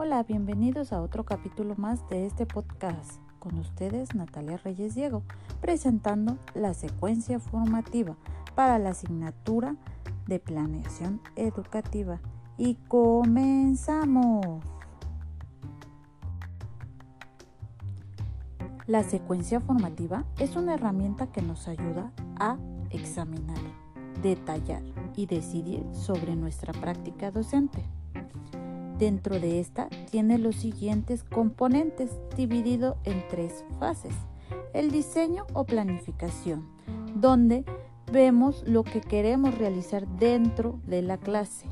Hola, bienvenidos a otro capítulo más de este podcast. Con ustedes Natalia Reyes Diego, presentando la secuencia formativa para la asignatura de planeación educativa. Y comenzamos. La secuencia formativa es una herramienta que nos ayuda a examinar, detallar y decidir sobre nuestra práctica docente. Dentro de esta tiene los siguientes componentes dividido en tres fases. El diseño o planificación, donde vemos lo que queremos realizar dentro de la clase.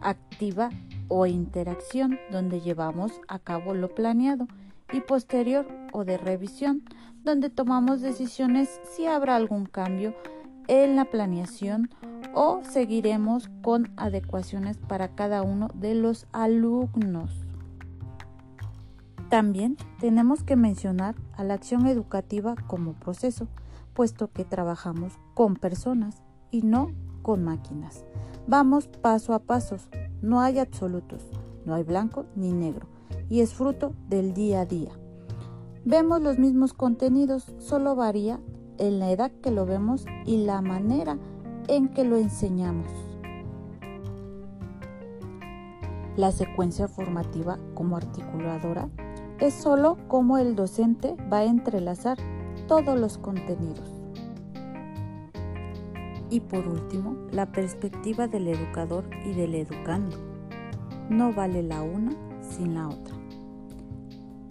Activa o interacción, donde llevamos a cabo lo planeado. Y posterior o de revisión, donde tomamos decisiones si habrá algún cambio en la planeación o seguiremos con adecuaciones para cada uno de los alumnos. También tenemos que mencionar a la acción educativa como proceso, puesto que trabajamos con personas y no con máquinas. Vamos paso a paso, no hay absolutos, no hay blanco ni negro, y es fruto del día a día. Vemos los mismos contenidos, solo varía en la edad que lo vemos y la manera que lo enseñamos. La secuencia formativa como articuladora es sólo cómo el docente va a entrelazar todos los contenidos. Y por último, la perspectiva del educador y del educando. No vale la una sin la otra.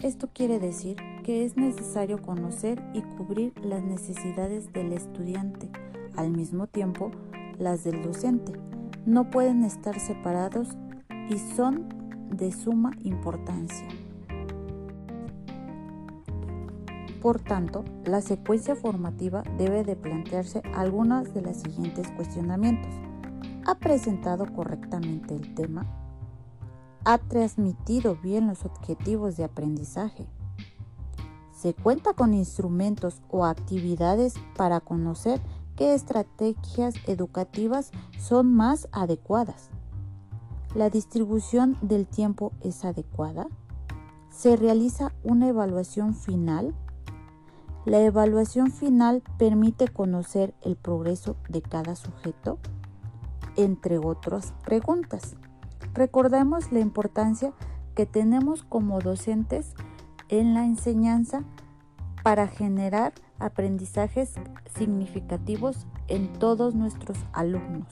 Esto quiere decir que es necesario conocer y cubrir las necesidades del estudiante al mismo tiempo las del docente. No pueden estar separados y son de suma importancia. Por tanto, la secuencia formativa debe de plantearse algunos de los siguientes cuestionamientos. ¿Ha presentado correctamente el tema? ¿Ha transmitido bien los objetivos de aprendizaje? ¿Se cuenta con instrumentos o actividades para conocer qué estrategias educativas son más adecuadas. ¿La distribución del tiempo es adecuada? ¿Se realiza una evaluación final? La evaluación final permite conocer el progreso de cada sujeto, entre otras preguntas. Recordemos la importancia que tenemos como docentes en la enseñanza para generar aprendizajes significativos en todos nuestros alumnos.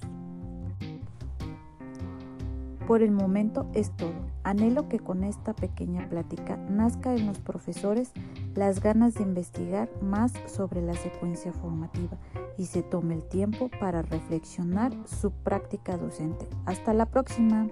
Por el momento es todo. Anhelo que con esta pequeña plática nazca en los profesores las ganas de investigar más sobre la secuencia formativa y se tome el tiempo para reflexionar su práctica docente. Hasta la próxima.